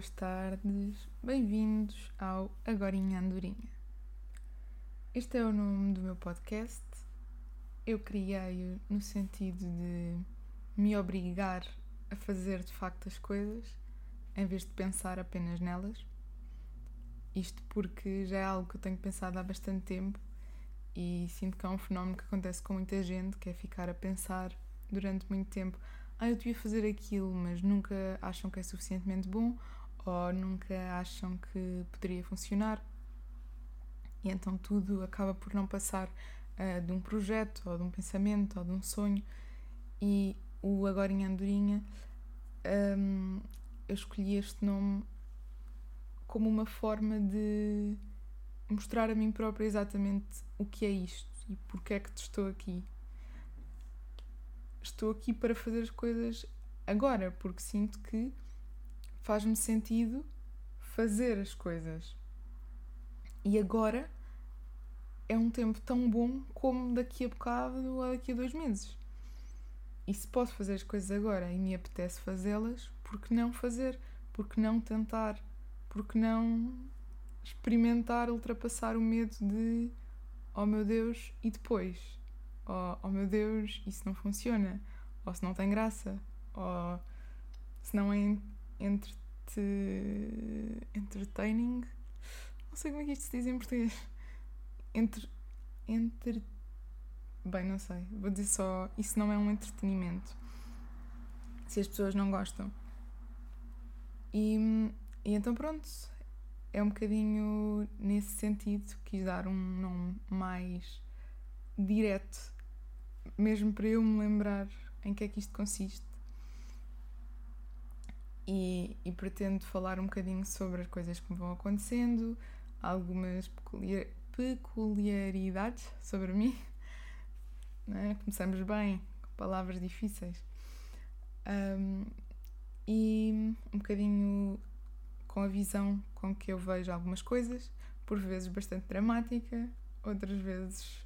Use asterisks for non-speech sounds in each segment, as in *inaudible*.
Boas tardes, bem-vindos ao Agorinha Andorinha. Este é o nome do meu podcast. Eu criei-o no sentido de me obrigar a fazer de facto as coisas em vez de pensar apenas nelas. Isto porque já é algo que eu tenho pensado há bastante tempo e sinto que é um fenómeno que acontece com muita gente, que é ficar a pensar durante muito tempo ah, eu devia fazer aquilo, mas nunca acham que é suficientemente bom ou nunca acham que poderia funcionar. E então tudo acaba por não passar uh, de um projeto ou de um pensamento ou de um sonho. E o Agora em Andorinha, um, eu escolhi este nome como uma forma de mostrar a mim própria exatamente o que é isto e porque é que estou aqui estou aqui para fazer as coisas agora, porque sinto que faz-me sentido fazer as coisas. E agora é um tempo tão bom como daqui a bocado ou daqui a dois meses. E se posso fazer as coisas agora e me apetece fazê-las, por que não fazer? Por que não tentar? Por que não experimentar ultrapassar o medo de oh meu Deus, e depois? ou oh meu Deus, isso não funciona, ou se não tem graça, ou se não é entre entertaining, não sei como é que isto se diz em português. Entre. Entre. Bem, não sei. Vou dizer só. Isso não é um entretenimento. Se as pessoas não gostam. E, e então, pronto. É um bocadinho nesse sentido. Quis dar um nome mais direto mesmo para eu me lembrar em que é que isto consiste. E, e pretendo falar um bocadinho sobre as coisas que me vão acontecendo, algumas peculiar, peculiaridades sobre mim. *laughs* É? Começamos bem, com palavras difíceis. Um, e um bocadinho com a visão com que eu vejo algumas coisas, por vezes bastante dramática, outras vezes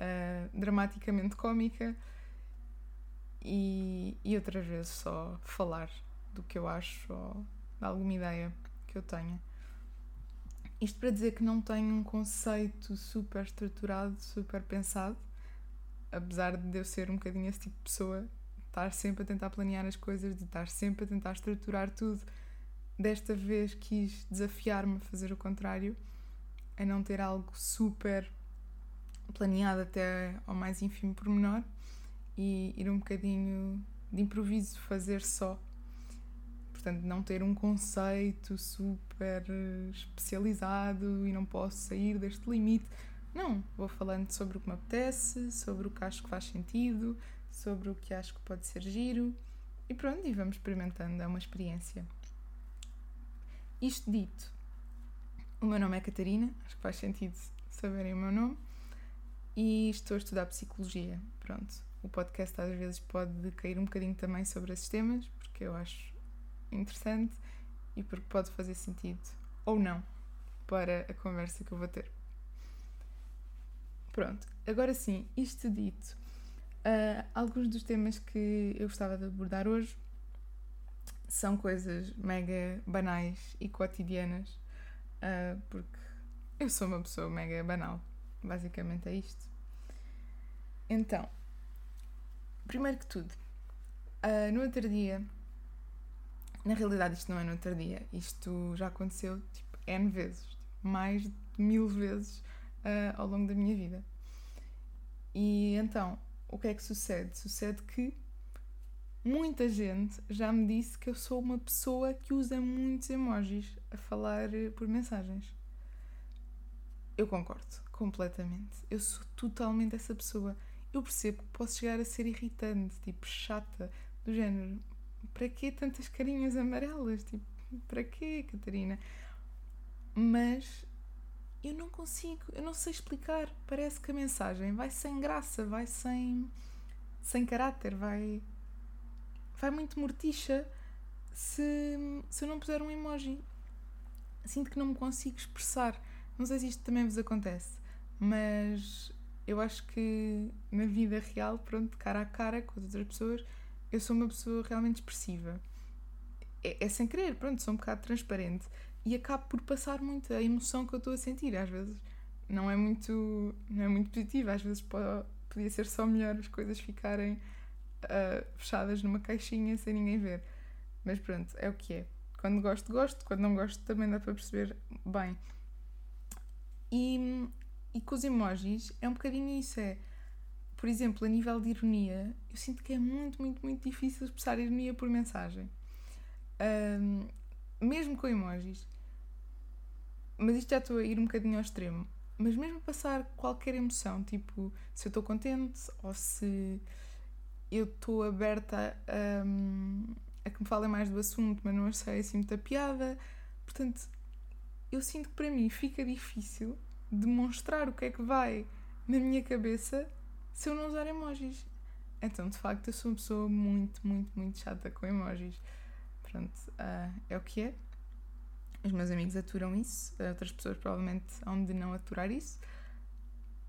uh, dramaticamente cómica e, e outras vezes só falar do que eu acho ou de alguma ideia que eu tenha. Isto para dizer que não tenho um conceito super estruturado, super pensado, apesar de eu ser um bocadinho esse tipo de pessoa, estar sempre a tentar planear as coisas, de estar sempre a tentar estruturar tudo. Desta vez quis desafiar-me a fazer o contrário, a não ter algo super planeado até ao mais ínfimo pormenor e ir um bocadinho de improviso, fazer só. Portanto, não ter um conceito super especializado e não posso sair deste limite. Não, vou falando sobre o que me apetece, sobre o que acho que faz sentido, sobre o que acho que pode ser giro e pronto, e vamos experimentando, é uma experiência. Isto dito, o meu nome é Catarina, acho que faz sentido saberem o meu nome e estou a estudar psicologia. Pronto, o podcast às vezes pode cair um bocadinho também sobre esses temas, porque eu acho interessante e porque pode fazer sentido ou não para a conversa que eu vou ter. Pronto, agora sim, isto dito, uh, alguns dos temas que eu gostava de abordar hoje são coisas mega banais e cotidianas, uh, porque eu sou uma pessoa mega banal. Basicamente é isto. Então, primeiro que tudo, uh, no outro dia, na realidade isto não é no outro dia, isto já aconteceu tipo N vezes, mais de mil vezes uh, ao longo da minha vida. E então, o que é que sucede? Sucede que muita gente já me disse que eu sou uma pessoa que usa muitos emojis a falar por mensagens. Eu concordo completamente. Eu sou totalmente essa pessoa. Eu percebo que posso chegar a ser irritante, tipo, chata, do género. Para quê tantas carinhas amarelas? Tipo, para quê, Catarina? Mas eu não consigo, eu não sei explicar. Parece que a mensagem vai sem graça, vai sem, sem caráter, vai, vai muito morticha se, se eu não puser um emoji. Sinto que não me consigo expressar. Não sei se isto também vos acontece, mas eu acho que na vida real, pronto, cara a cara com as outras pessoas, eu sou uma pessoa realmente expressiva. é, é sem querer, pronto, sou um bocado transparente e acabo por passar muito a emoção que eu estou a sentir, às vezes. Não é muito, não é muito positiva, às vezes pode, podia ser só melhor as coisas ficarem uh, fechadas numa caixinha sem ninguém ver. Mas pronto, é o que é. Quando gosto, gosto, quando não gosto, também dá para perceber bem. E, e com os emojis é um bocadinho isso, é por exemplo, a nível de ironia, eu sinto que é muito, muito, muito difícil expressar ironia por mensagem. Um, mesmo com emojis. Mas isto já estou a ir um bocadinho ao extremo. Mas mesmo passar qualquer emoção, tipo se eu estou contente ou se eu estou aberta a, a que me falem mais do assunto, mas não achei assim muita piada. Portanto, eu sinto que para mim fica difícil demonstrar o que é que vai na minha cabeça se eu não usar emojis. Então, de facto, eu sou uma pessoa muito, muito, muito chata com emojis. Pronto, uh, é o que é. Os meus amigos aturam isso, outras pessoas provavelmente hão de não aturar isso,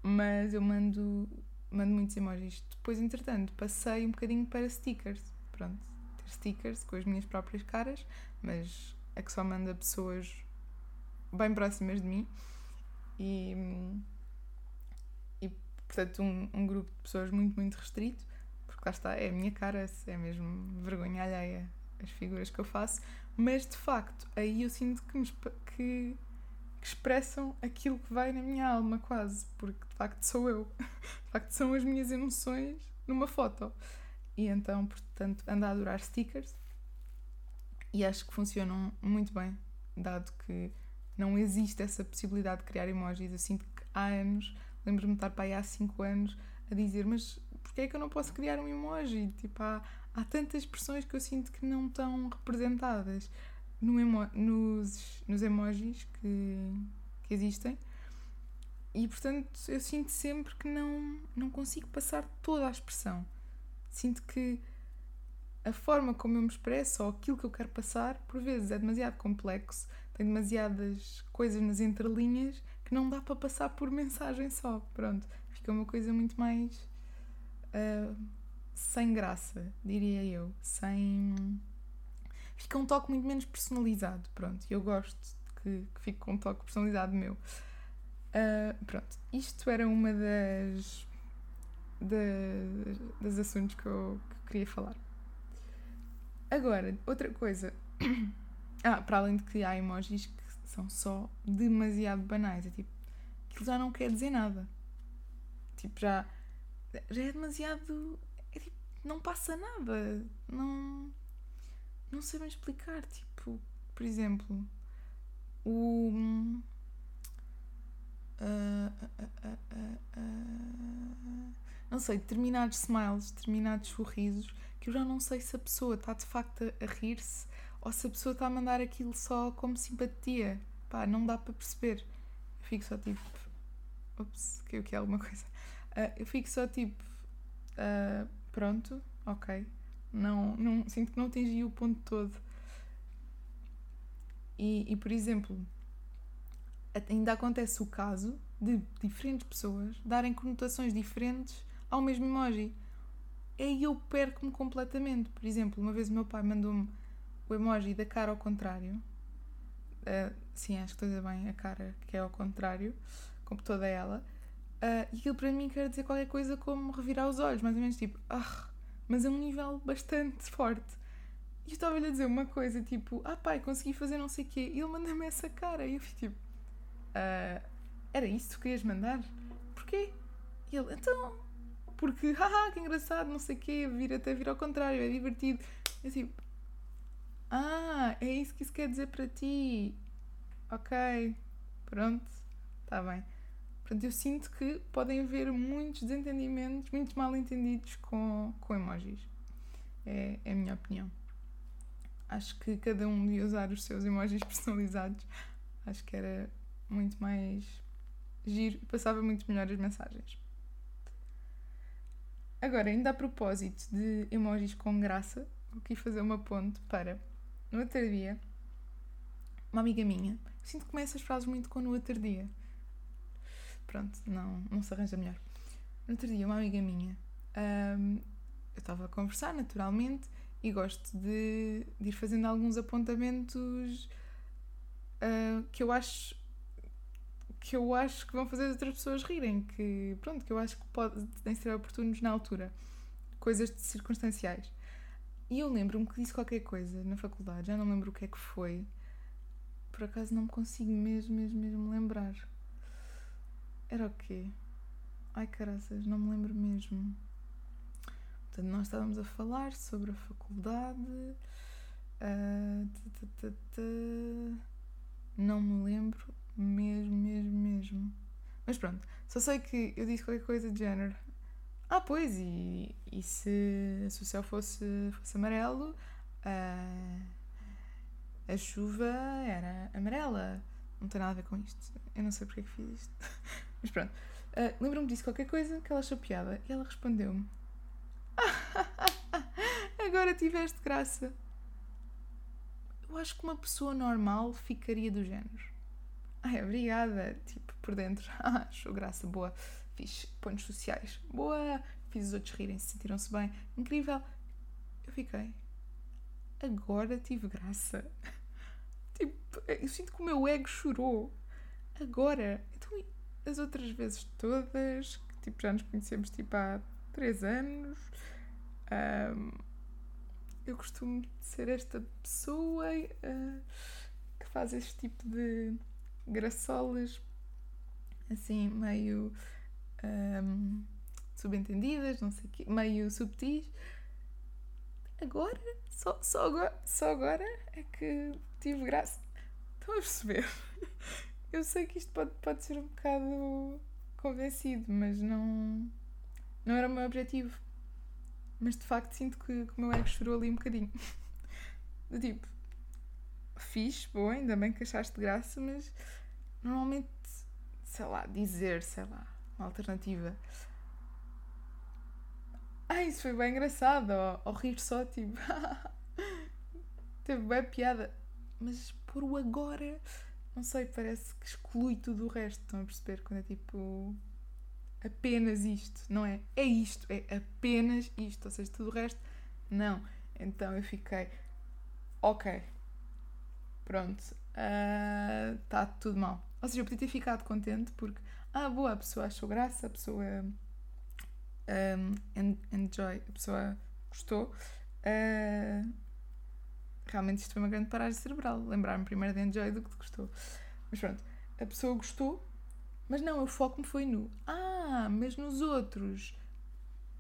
mas eu mando, mando muitos emojis. Depois, entretanto, passei um bocadinho para stickers. Pronto, ter stickers com as minhas próprias caras, mas é que só manda pessoas bem próximas de mim. E portanto, um, um grupo de pessoas muito, muito restrito, porque lá está, é a minha cara, é mesmo vergonha alheia as figuras que eu faço, mas de facto, aí eu sinto que, me, que, que expressam aquilo que vai na minha alma, quase, porque de facto sou eu, *laughs* de facto são as minhas emoções numa foto. E então, portanto, ando a adorar stickers e acho que funcionam muito bem, dado que não existe essa possibilidade de criar emojis. Eu sinto que há anos Lembro-me de estar para aí há 5 anos a dizer, mas porquê é que eu não posso criar um emoji? Tipo, há, há tantas expressões que eu sinto que não estão representadas no emo nos, nos emojis que, que existem. E portanto eu sinto sempre que não, não consigo passar toda a expressão. Sinto que a forma como eu me expresso ou aquilo que eu quero passar, por vezes é demasiado complexo, tem demasiadas coisas nas entrelinhas não dá para passar por mensagem só. Pronto, fica uma coisa muito mais uh, sem graça, diria eu. Sem. Fica um toque muito menos personalizado. Pronto, eu gosto que, que fique com um toque personalizado meu. Uh, pronto, isto era uma das, das, das assuntos que eu, que eu queria falar. Agora, outra coisa. *coughs* Ah, para além de que há emojis são só demasiado banais. É tipo, aquilo já não quer dizer nada. Tipo, já, já é demasiado. É tipo, não passa nada. Não. Não bem explicar. Tipo, por exemplo, o. Uh, uh, uh, não sei, determinados smiles, determinados sorrisos que eu já não sei se a pessoa está de facto a rir-se ou se a pessoa está a mandar aquilo só como simpatia. Pá, não dá para perceber. Eu fico só tipo. Ups, que é alguma coisa. Uh, eu fico só tipo. Uh, pronto, ok. Não, não, sinto que não atingi o ponto todo. E, e, por exemplo, ainda acontece o caso de diferentes pessoas darem conotações diferentes ao mesmo emoji. Aí eu perco-me completamente. Por exemplo, uma vez o meu pai mandou-me o emoji da cara ao contrário. Uh, sim, acho que estou a dizer bem a cara que é ao contrário, como toda ela. Uh, e aquilo para mim quer dizer qualquer coisa como revirar os olhos, mais ou menos tipo, ah, mas a um nível bastante forte. E eu estava-lhe a dizer uma coisa tipo, ah pai, consegui fazer não sei o quê. E ele manda-me essa cara. E eu fico tipo, uh, era isso que tu querias mandar? Porquê? E ele, então, porque, *laughs* haha, que engraçado, não sei o quê, vir até vir ao contrário, é divertido. Eu tipo, ah, é isso que isso quer dizer para ti. Ok, pronto, está bem. Portanto, eu sinto que podem haver muitos desentendimentos, muitos mal entendidos com, com emojis. É, é a minha opinião. Acho que cada um devia usar os seus emojis *laughs* personalizados. Acho que era muito mais giro e passava muito melhor as mensagens. Agora, ainda a propósito de emojis com graça, vou aqui fazer uma ponte para no outro dia, uma amiga minha, sinto que começa as frases muito com no outro dia. Pronto, não, não se arranja melhor. No outro dia, uma amiga minha, um, eu estava a conversar naturalmente e gosto de, de ir fazendo alguns apontamentos uh, que eu acho que eu acho que vão fazer outras pessoas rirem, que pronto, que eu acho que podem ser oportunos na altura. Coisas circunstanciais. E eu lembro-me que disse qualquer coisa na faculdade, já não lembro o que é que foi. Por acaso não me consigo mesmo, mesmo, mesmo lembrar. Era o quê? Ai caraças, não me lembro mesmo. Portanto, nós estávamos a falar sobre a faculdade. Uh, não me lembro mesmo, mesmo, mesmo. Mas pronto, só sei que eu disse qualquer coisa de género. Ah, pois, e, e se, se o céu fosse, fosse amarelo, uh, a chuva era amarela. Não tem nada a ver com isto. Eu não sei porque é que fiz isto. *laughs* Mas pronto. Uh, Lembro-me disso qualquer coisa que ela achou piada e ela respondeu-me: *laughs* Agora tiveste graça. Eu acho que uma pessoa normal ficaria do género. Ai, obrigada. Tipo, por dentro. Ah, *laughs* achou graça, boa. Fiz pontos sociais. Boa. Fiz os outros rirem, se sentiram-se bem. Incrível. Eu fiquei. Agora tive graça. *laughs* Tipo, eu sinto que o meu ego chorou. Agora. Então, as outras vezes todas, que tipo, já nos conhecemos tipo há três anos, um, eu costumo ser esta pessoa uh, que faz este tipo de graçolas assim meio um, subentendidas, não sei o quê, meio subtis. Agora, só, só, agora, só agora é que tive graça. Estão a perceber? *laughs* Eu sei que isto pode, pode ser um bocado convencido, mas não, não era o meu objetivo. Mas de facto sinto que, que o meu ego chorou ali um bocadinho. *laughs* Do tipo, fiz, boa, ainda bem que achaste graça, mas normalmente, sei lá, dizer, sei lá, uma alternativa. Ah, isso foi bem engraçado, ou, ou rir só, tipo, *laughs* teve bem piada. Mas por o agora, não sei, parece que exclui tudo o resto, estão a perceber? Quando é tipo apenas isto, não é? É isto, é apenas isto, ou seja, tudo o resto, não. Então eu fiquei, ok, pronto, está uh, tudo mal. Ou seja, eu podia ter ficado contente porque, ah, boa, a pessoa achou graça, a pessoa um, enjoy, a pessoa gostou. Uh, realmente isto foi uma grande paragem cerebral. Lembrar-me primeiro de enjoy do que de gostou. Mas pronto, a pessoa gostou, mas não, o foco-me foi no. Ah, mas nos outros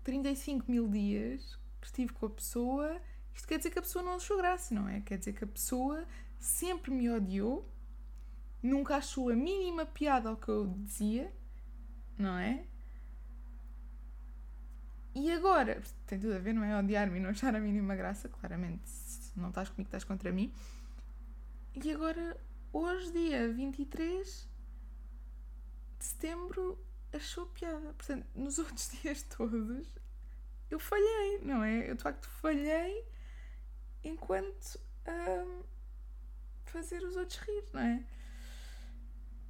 35 mil dias que estive com a pessoa, isto quer dizer que a pessoa não achou graça, não é? Quer dizer que a pessoa sempre me odiou, nunca achou a mínima piada ao que eu dizia, não é? E agora, tem tudo a ver, não é? Odiar-me e não achar a mínima graça, claramente, se não estás comigo, estás contra mim. E agora, hoje, dia 23 de setembro, achou piada. Portanto, nos *laughs* outros dias todos, eu falhei, não é? Eu de facto falhei enquanto a fazer os outros rir, não é?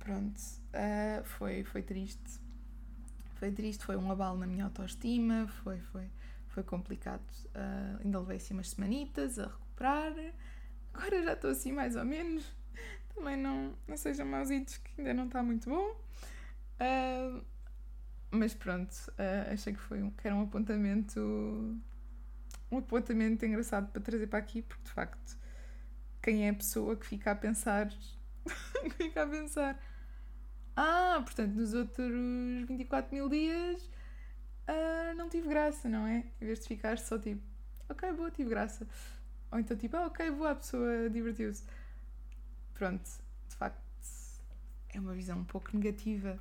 Pronto, uh, foi, foi triste. Foi triste, foi um abalo na minha autoestima, foi, foi, foi complicado. Uh, ainda levei assim umas semanitas a recuperar. Agora já estou assim mais ou menos. Também não, não sejam mausitos que ainda não está muito bom. Uh, mas pronto, uh, achei que, foi um, que era um apontamento um apontamento engraçado para trazer para aqui, porque de facto quem é a pessoa que fica a pensar *laughs* fica a pensar ah, portanto nos outros 24 mil dias uh, não tive graça, não é? Em vez de ficar só tipo ok, boa, tive graça ou então tipo, ah, ok, boa, a pessoa divertiu-se pronto, de facto é uma visão um pouco negativa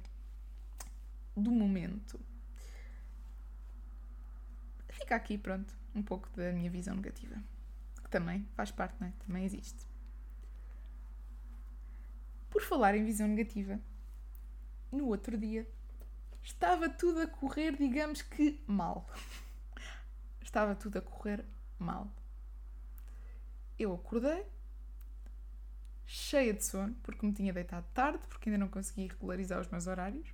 do momento. Fica aqui, pronto, um pouco da minha visão negativa. Que também faz parte, não é? Também existe. Por falar em visão negativa, no outro dia estava tudo a correr, digamos que mal. estava tudo a correr mal. Eu acordei, cheia de sono, porque me tinha deitado tarde, porque ainda não consegui regularizar os meus horários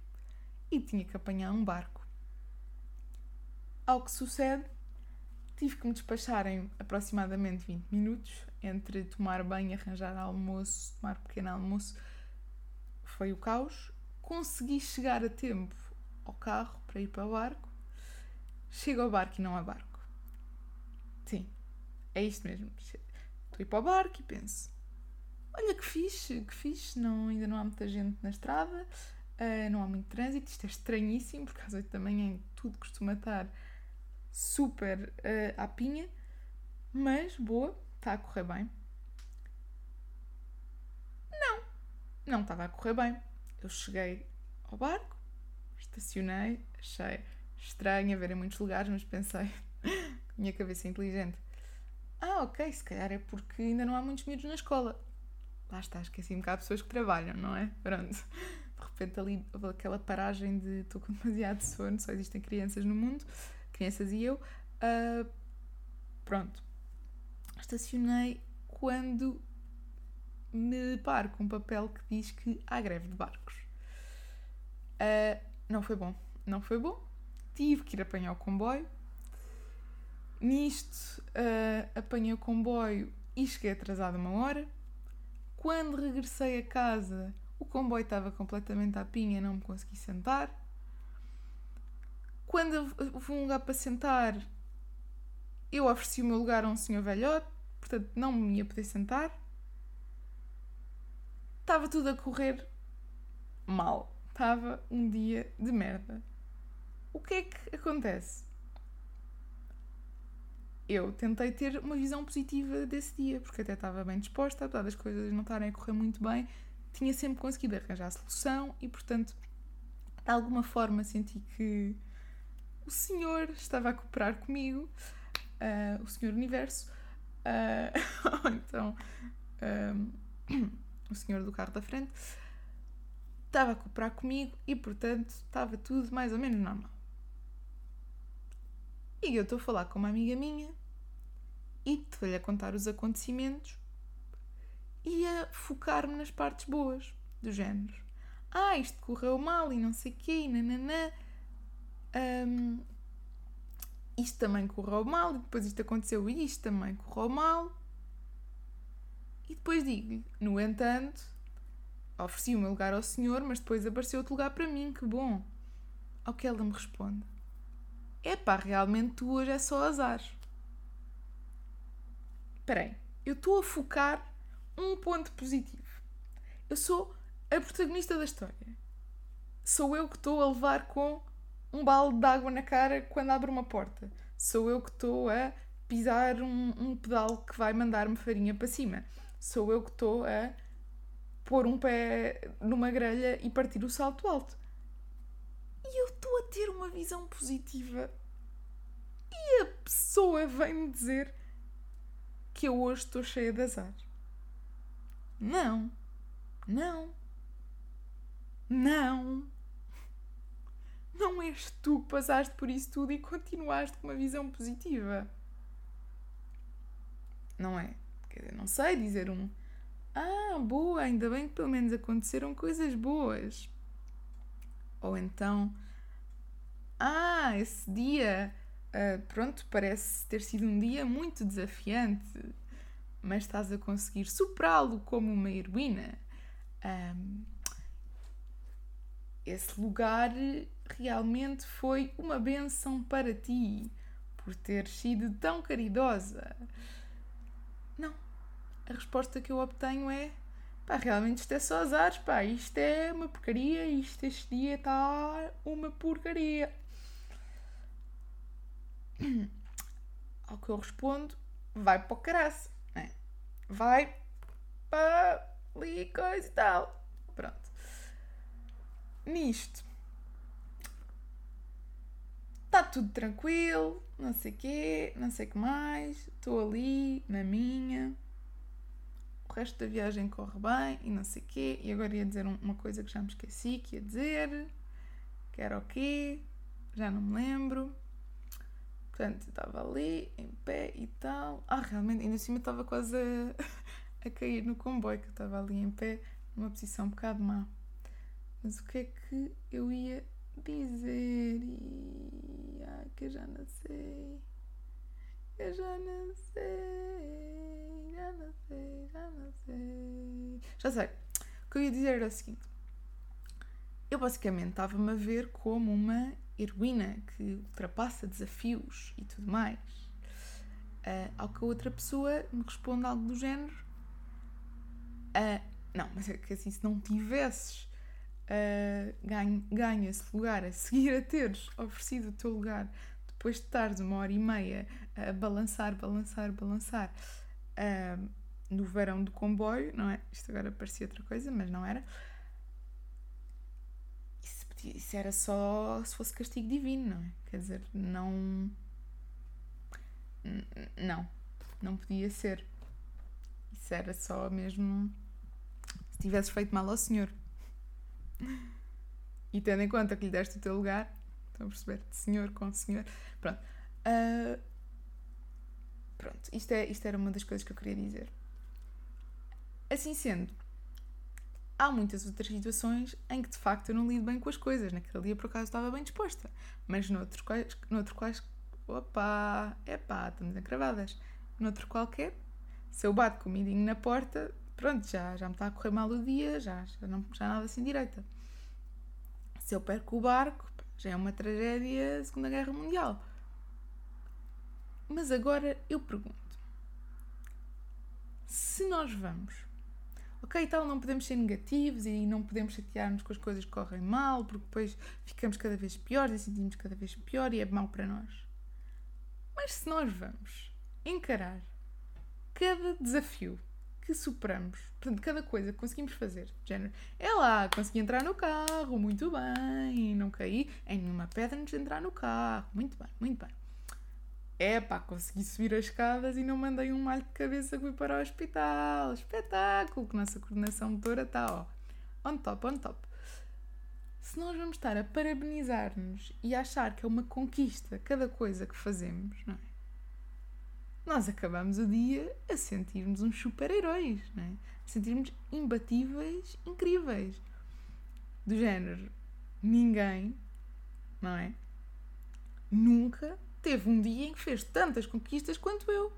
e tinha que apanhar um barco. Ao que sucede, tive que me despachar em aproximadamente 20 minutos entre tomar banho, arranjar almoço, tomar pequeno almoço. Foi o caos. Consegui chegar a tempo ao carro para ir para o barco. Chego ao barco e não há barco. Sim, é isto mesmo. Estou a ir para o barco e penso: olha que fixe, que fixe, não, ainda não há muita gente na estrada, uh, não há muito trânsito. Isto é estranhíssimo, porque às 8 da manhã tudo costuma estar super uh, à pinha, mas boa, está a correr bem. Não, não estava a correr bem. Eu cheguei ao barco, estacionei, achei estranho haver em muitos lugares, mas pensei, *laughs* minha cabeça é inteligente. Ah, ok, se calhar é porque ainda não há muitos miúdos na escola. Lá está, esqueci-me que há pessoas que trabalham, não é? Pronto. De repente ali aquela paragem de estou com demasiado sono, só existem crianças no mundo, crianças e eu. Uh, pronto. Estacionei quando me deparo com um papel que diz que há greve de barcos. Uh, não foi bom. Não foi bom. Tive que ir apanhar o comboio. Nisto, uh, apanhei o comboio e cheguei atrasada uma hora. Quando regressei a casa, o comboio estava completamente à pinha, não me consegui sentar. Quando vou um lugar para sentar, eu ofereci o meu lugar a um senhor velhote, portanto não me ia poder sentar. Estava tudo a correr mal. Estava um dia de merda. O que é que acontece? Eu tentei ter uma visão positiva desse dia, porque até estava bem disposta, apesar das coisas não estarem a correr muito bem, tinha sempre conseguido arranjar a solução e, portanto, de alguma forma senti que o Senhor estava a cooperar comigo, uh, o Senhor Universo, uh, *laughs* ou então um, o Senhor do carro da frente, estava a cooperar comigo e, portanto, estava tudo mais ou menos normal. E eu estou a falar com uma amiga minha e estou-lhe a contar os acontecimentos e a focar-me nas partes boas, do género. Ah, isto correu mal e não sei o quê, e nananã. Um, isto também correu mal, e depois isto aconteceu e isto também correu mal. E depois digo-lhe, no entanto, ofereci o meu lugar ao senhor, mas depois apareceu outro lugar para mim, que bom. Ao que ela me responde: É pá, realmente tu hoje é só azar. Espera aí, eu estou a focar um ponto positivo. Eu sou a protagonista da história. Sou eu que estou a levar com um balde de água na cara quando abro uma porta. Sou eu que estou a pisar um, um pedal que vai mandar-me farinha para cima. Sou eu que estou a pôr um pé numa grelha e partir o salto alto. E eu estou a ter uma visão positiva. E a pessoa vem-me dizer que eu hoje estou cheia de azar. Não. Não. Não. Não és tu que passaste por isso tudo e continuaste com uma visão positiva. Não é? Quer dizer, não sei dizer um. Ah, boa, ainda bem que pelo menos aconteceram coisas boas. Ou então. Ah, esse dia. Uh, pronto, parece ter sido um dia muito desafiante mas estás a conseguir superá-lo como uma heroína. Um, esse lugar realmente foi uma benção para ti por ter sido tão caridosa. Não. A resposta que eu obtenho é pá, realmente isto é só azares, pá, isto é uma porcaria, isto este dia está uma porcaria. *clears throat* Ao que eu respondo, vai para o caraço vai para ali coisa e tal. Pronto. Nisto. Está tudo tranquilo, não sei o quê, não sei o que mais. Estou ali, na minha. O resto da viagem corre bem e não sei o quê. E agora ia dizer uma coisa que já me esqueci que ia dizer. Que era o quê? Já não me lembro. Portanto, estava ali, em pé e tal. Ah, realmente, ainda assim estava quase a, *laughs* a cair no comboio, que eu estava ali em pé, numa posição um bocado má. Mas o que é que eu ia dizer? E... Ai, que eu já não sei. Eu já não sei, já não sei, já não sei. Já sei. O que eu ia dizer era o seguinte: eu basicamente estava-me a ver como uma heroína que ultrapassa desafios e tudo mais. Uh, ao que a outra pessoa me responde algo do género: uh, Não, mas é que assim, se não tivesses uh, ganho, ganho esse lugar, a seguir a teres oferecido o teu lugar, depois de estares uma hora e meia a balançar, balançar, balançar no verão do comboio, não é? Isto agora parecia outra coisa, mas não era. Isso, isso era só se fosse castigo divino, não é? Quer dizer, não. Não, não podia ser. Isso era só mesmo se tivesses feito mal ao Senhor. *laughs* E tendo em conta que lhe deste o teu lugar, estão a perceber? Senhor com senhor. Pronto. Uh, pronto, isto, é, isto era uma das coisas que eu queria dizer. Assim sendo, há muitas outras situações em que de facto eu não lido bem com as coisas. Naquele dia por acaso estava bem disposta. Mas noutro, noutro quais. Opa! Epá, estamos encravadas. Noutro qualquer, se eu bato com o midinho na porta, pronto, já, já me está a correr mal o dia, já, já, não, já nada assim direita. Se eu perco o barco, já é uma tragédia Segunda Guerra Mundial. Mas agora eu pergunto: se nós vamos, ok, tal, não podemos ser negativos e não podemos chatear-nos com as coisas que correm mal, porque depois ficamos cada vez piores e sentimos cada vez pior e é mau para nós. Mas se nós vamos encarar cada desafio que superamos. Portanto, cada coisa que conseguimos fazer, género, é lá, consegui entrar no carro, muito bem, não caí em nenhuma pedra antes de entrar no carro, muito bem, muito bem. É pá, consegui subir as escadas e não mandei um malho de cabeça que fui para o hospital. Espetáculo! Que nossa coordenação motora está, ó, on top, on top. Se nós vamos estar a parabenizar-nos e achar que é uma conquista cada coisa que fazemos, não é? nós acabamos o dia a sentirmos uns super-heróis, não é? a sentirmos imbatíveis, incríveis. Do género, ninguém, não é? Nunca teve um dia em que fez tantas conquistas quanto eu.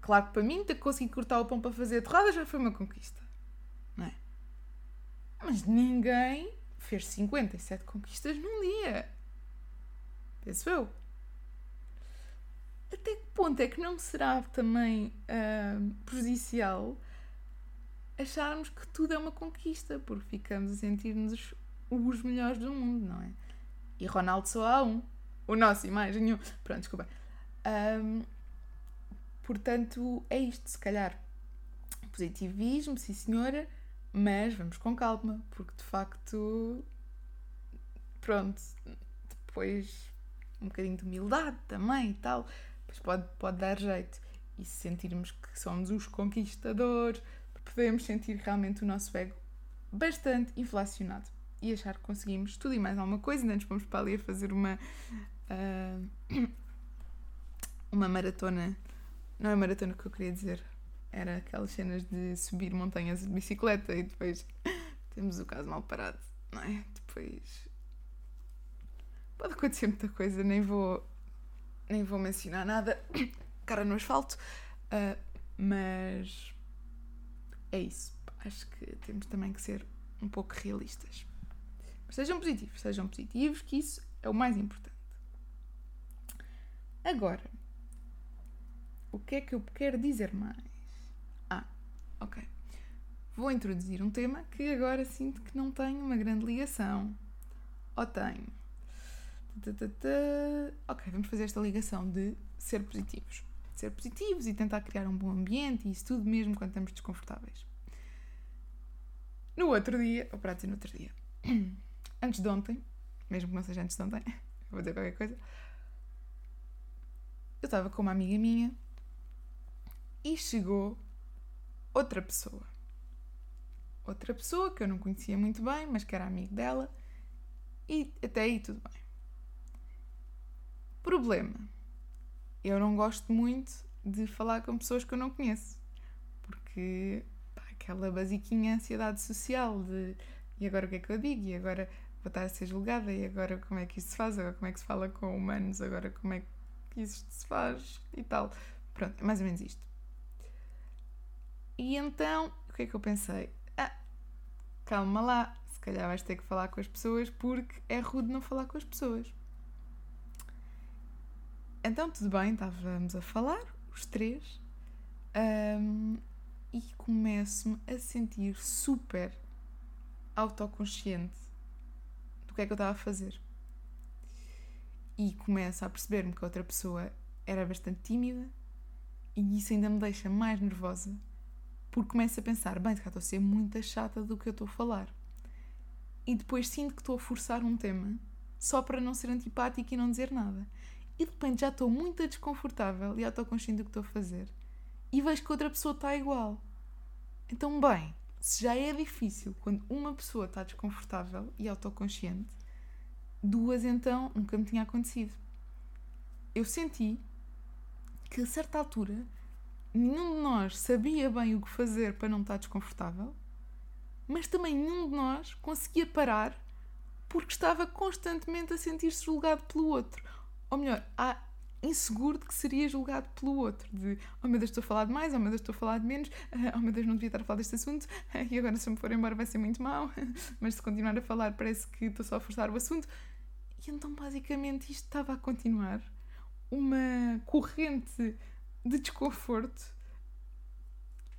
Claro que para mim ter conseguido cortar o pão para fazer a torrada já foi uma conquista, não é? Mas ninguém fez 57 conquistas num dia. Penso eu até que ponto é que não será também uh, prejudicial acharmos que tudo é uma conquista, porque ficamos a sentir-nos os melhores do mundo, não é? E Ronaldo só há um. O nosso e mais nenhum. Pronto, desculpa. Um, portanto, é isto, se calhar. Positivismo, sim senhora, mas vamos com calma, porque de facto. Pronto, depois um bocadinho de humildade também e tal pois pode, pode dar jeito. E se sentirmos que somos os conquistadores, podemos sentir realmente o nosso ego bastante inflacionado e achar que conseguimos tudo e mais alguma coisa. Ainda nos fomos para ali a fazer uma, uh, uma maratona. Não é maratona que eu queria dizer, era aquelas cenas de subir montanhas de bicicleta e depois *laughs* temos o caso mal parado, não é? Depois pode acontecer muita coisa, nem vou nem vou mencionar nada, *coughs* cara no asfalto, uh, mas é isso. Acho que temos também que ser um pouco realistas. Mas sejam positivos, sejam positivos, que isso é o mais importante. Agora, o que é que eu quero dizer mais? Ah, ok. Vou introduzir um tema que agora sinto que não tem uma grande ligação. Ou tenho? Ok, vamos fazer esta ligação de ser positivos. Ser positivos e tentar criar um bom ambiente e isso tudo mesmo quando estamos desconfortáveis. No outro dia, ou para dizer no outro dia, *clears throat* antes de ontem, mesmo que não seja antes de ontem, *laughs* vou dizer qualquer coisa, eu estava com uma amiga minha e chegou outra pessoa. Outra pessoa que eu não conhecia muito bem, mas que era amigo dela, e até aí tudo bem. Problema. Eu não gosto muito de falar com pessoas que eu não conheço. Porque pá, aquela basiquinha ansiedade social de e agora o que é que eu digo? E agora vou estar a ser julgada? E agora como é que isto se faz? Agora como é que se fala com humanos? Agora como é que. isto se faz e tal. Pronto, é mais ou menos isto. E então, o que é que eu pensei? Ah, calma lá, se calhar vais ter que falar com as pessoas porque é rude não falar com as pessoas. Então, tudo bem, estávamos a falar, os três, um, e começo-me a sentir super autoconsciente que é que eu estava a fazer. E começo a perceber-me que a outra pessoa era bastante tímida e isso ainda me deixa mais nervosa porque começo a pensar, bem, estou a ser muito chata do que eu estou a falar. E depois sinto que estou a forçar um tema só para não ser antipática e não dizer nada. E de repente já estou muito desconfortável e autoconsciente do que estou a fazer. E vejo que outra pessoa está igual. Então, bem, se já é difícil quando uma pessoa está desconfortável e autoconsciente, duas então nunca me tinha acontecido. Eu senti que a certa altura nenhum de nós sabia bem o que fazer para não estar desconfortável, mas também nenhum de nós conseguia parar porque estava constantemente a sentir-se julgado pelo outro. Ou melhor, há inseguro de que seria julgado pelo outro. De, oh meu Deus, estou a falar de mais, oh meu Deus, estou a falar de menos, *laughs* oh meu Deus, não devia estar a falar deste assunto, *laughs* e agora se eu me for embora vai ser muito mau, *laughs* mas se continuar a falar parece que estou só a forçar o assunto. E então, basicamente, isto estava a continuar. Uma corrente de desconforto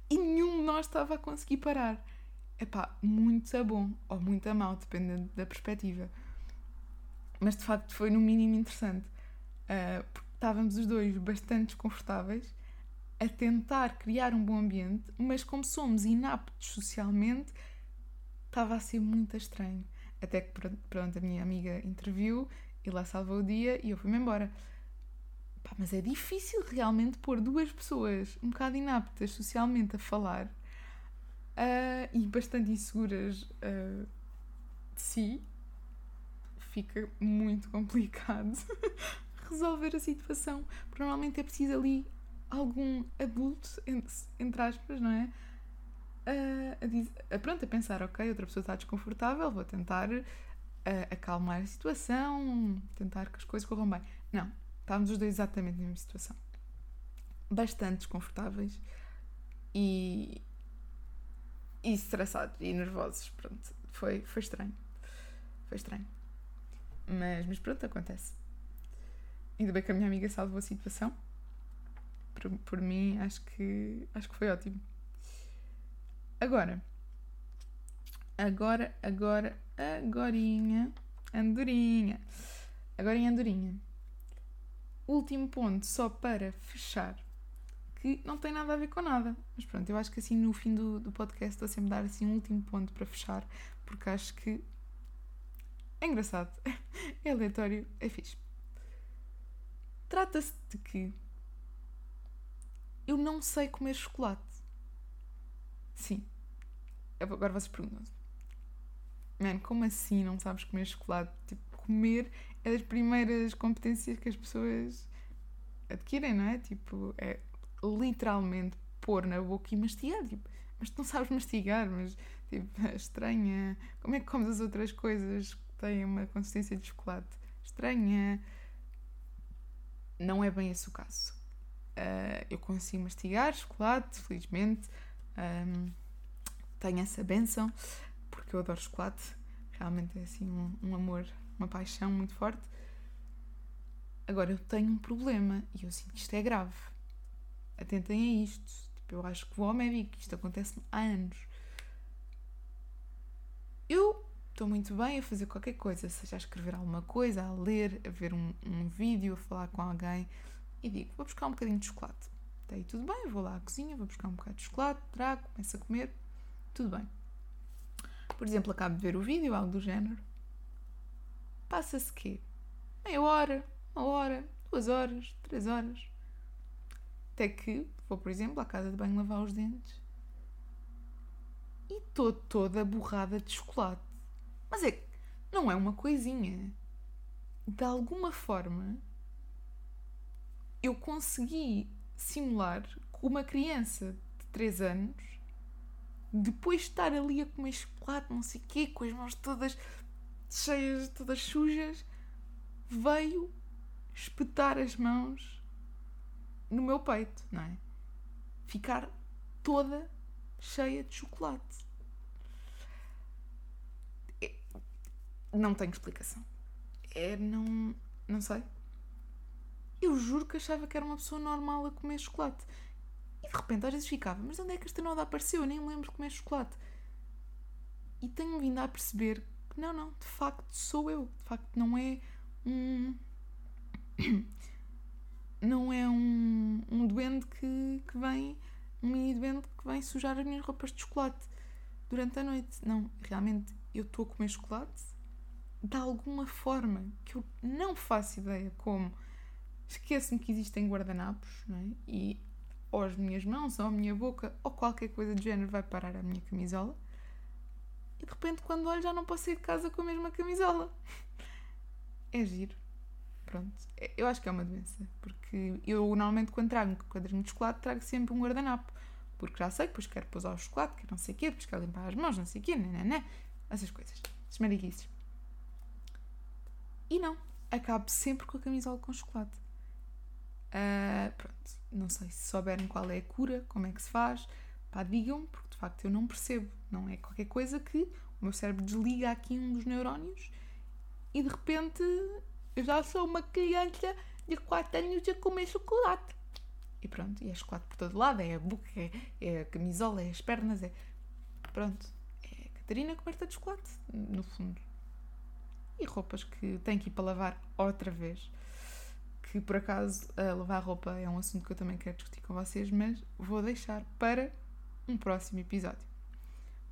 e nenhum de nós estava a conseguir parar. Epá, muito a bom ou muito a mau, dependendo da perspectiva. Mas de facto foi no mínimo interessante, uh, porque estávamos os dois bastante desconfortáveis a tentar criar um bom ambiente, mas como somos inaptos socialmente, estava a ser muito estranho. Até que, pronto, a minha amiga interviu e lá salvou o dia e eu fui-me embora. Pá, mas é difícil realmente pôr duas pessoas um bocado inaptas socialmente a falar uh, e bastante inseguras uh, de si. Fica muito complicado *laughs* resolver a situação. Porque normalmente é preciso ali algum adulto, entre aspas, não é? Uh, a, dizer, a, pronto, a pensar, ok, outra pessoa está desconfortável, vou tentar uh, acalmar a situação, tentar que as coisas corram bem. Não, Estávamos os dois exatamente na mesma situação. Bastante desconfortáveis e, e estressados e nervosos. Pronto, foi, foi estranho. Foi estranho. Mas, mas pronto, acontece. Ainda bem que a minha amiga salvou a situação. Por, por mim, acho que, acho que foi ótimo. Agora, agora, agora, agorinha, andorinha. Agora em andorinha último ponto, só para fechar, que não tem nada a ver com nada. Mas pronto, eu acho que assim no fim do, do podcast estou sempre a dar assim um último ponto para fechar, porque acho que é engraçado, *laughs* é aleatório, é fixe. Trata-se de que eu não sei comer chocolate. Sim. Agora vocês perguntam Man, como assim não sabes comer chocolate? Tipo, comer é das primeiras competências que as pessoas adquirem, não é? Tipo, é literalmente pôr na boca e mastigar. Tipo, mas tu não sabes mastigar, mas tipo, é estranha. Como é que comes as outras coisas que têm uma consistência de chocolate? Estranha. Não é bem esse o caso. Uh, eu consigo mastigar chocolate, felizmente. Um, tenho essa benção, porque eu adoro chocolate. Realmente é assim um, um amor uma paixão muito forte. Agora eu tenho um problema e eu sinto que isto é grave. Atentem a isto. Tipo, eu acho que vou ao médico, isto acontece há anos. Eu estou muito bem a fazer qualquer coisa, seja a escrever alguma coisa, a ler, a ver um, um vídeo, a falar com alguém e digo: vou buscar um bocadinho de chocolate. Daí tudo bem, vou lá à cozinha, vou buscar um bocado de chocolate, trago, começo a comer, tudo bem. Por exemplo, acabo de ver o vídeo, algo do género Passa-se quê? Meia hora, uma hora, duas horas, três horas. Até que vou, por exemplo, à casa de banho lavar os dentes e estou toda borrada de chocolate. Mas é não é uma coisinha. De alguma forma, eu consegui simular uma criança de 3 anos, depois de estar ali a comer chocolate, não sei o quê, com as mãos todas cheias, todas sujas, veio espetar as mãos no meu peito, não é? Ficar toda cheia de chocolate. Não tenho explicação. É, não. Não sei. Eu juro que achava que era uma pessoa normal a comer chocolate. E de repente às vezes ficava, mas onde é que esta noda apareceu? Eu nem me lembro de comer chocolate. E tenho vindo a perceber que não, não, de facto sou eu. De facto não é um. *coughs* Não é um, um duende que, que vem. Um mini duende que vem sujar as minhas roupas de chocolate durante a noite. Não, realmente eu estou a comer chocolate de alguma forma que eu não faço ideia como. Esqueço-me que existem guardanapos, não é? E ou as minhas mãos, ou a minha boca, ou qualquer coisa do género vai parar a minha camisola. E de repente, quando olho, já não posso sair de casa com a mesma camisola. *laughs* É giro. Pronto. É- Eu acho que é uma doença. Porque eu, normalmente, quando trago um quadrinho de chocolate, trago sempre um guardanapo. Porque já sei depois quero pousar o chocolate, que não sei o quê, depois quero limpar as mãos, não sei o quê, nananã. Essas coisas. Mariquices. E não. Acabo sempre com a camisola com chocolate. Ah, pronto. Não sei se souberem qual é a cura, como é que se faz. Pá, digam, porque de facto eu não percebo. Não é qualquer coisa que o meu cérebro desliga aqui um dos neurónios e de repente eu já sou uma criança de 4 anos a comer chocolate. E pronto, e é chocolate por todo lado, é a boca, é, é a camisola, é as pernas, é. Pronto, é a Catarina coberta de chocolate, no fundo. E roupas que tem que ir para lavar outra vez. Que por acaso a lavar roupa é um assunto que eu também quero discutir com vocês, mas vou deixar para um próximo episódio.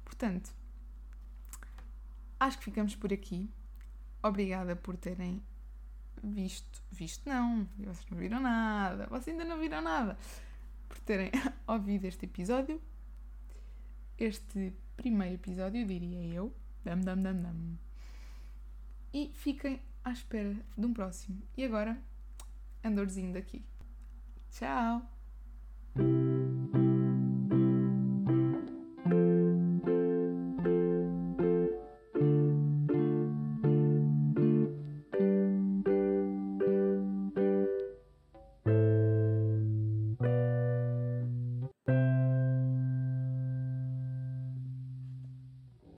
Portanto, acho que ficamos por aqui. Obrigada por terem visto. Visto não, vocês não viram nada. Vocês ainda não viram nada. Por terem *laughs* ouvido este episódio. Este primeiro episódio, diria eu. Dam, dam, dam, dam. E fiquem à espera de um próximo. E agora, andorzinho daqui. Tchau!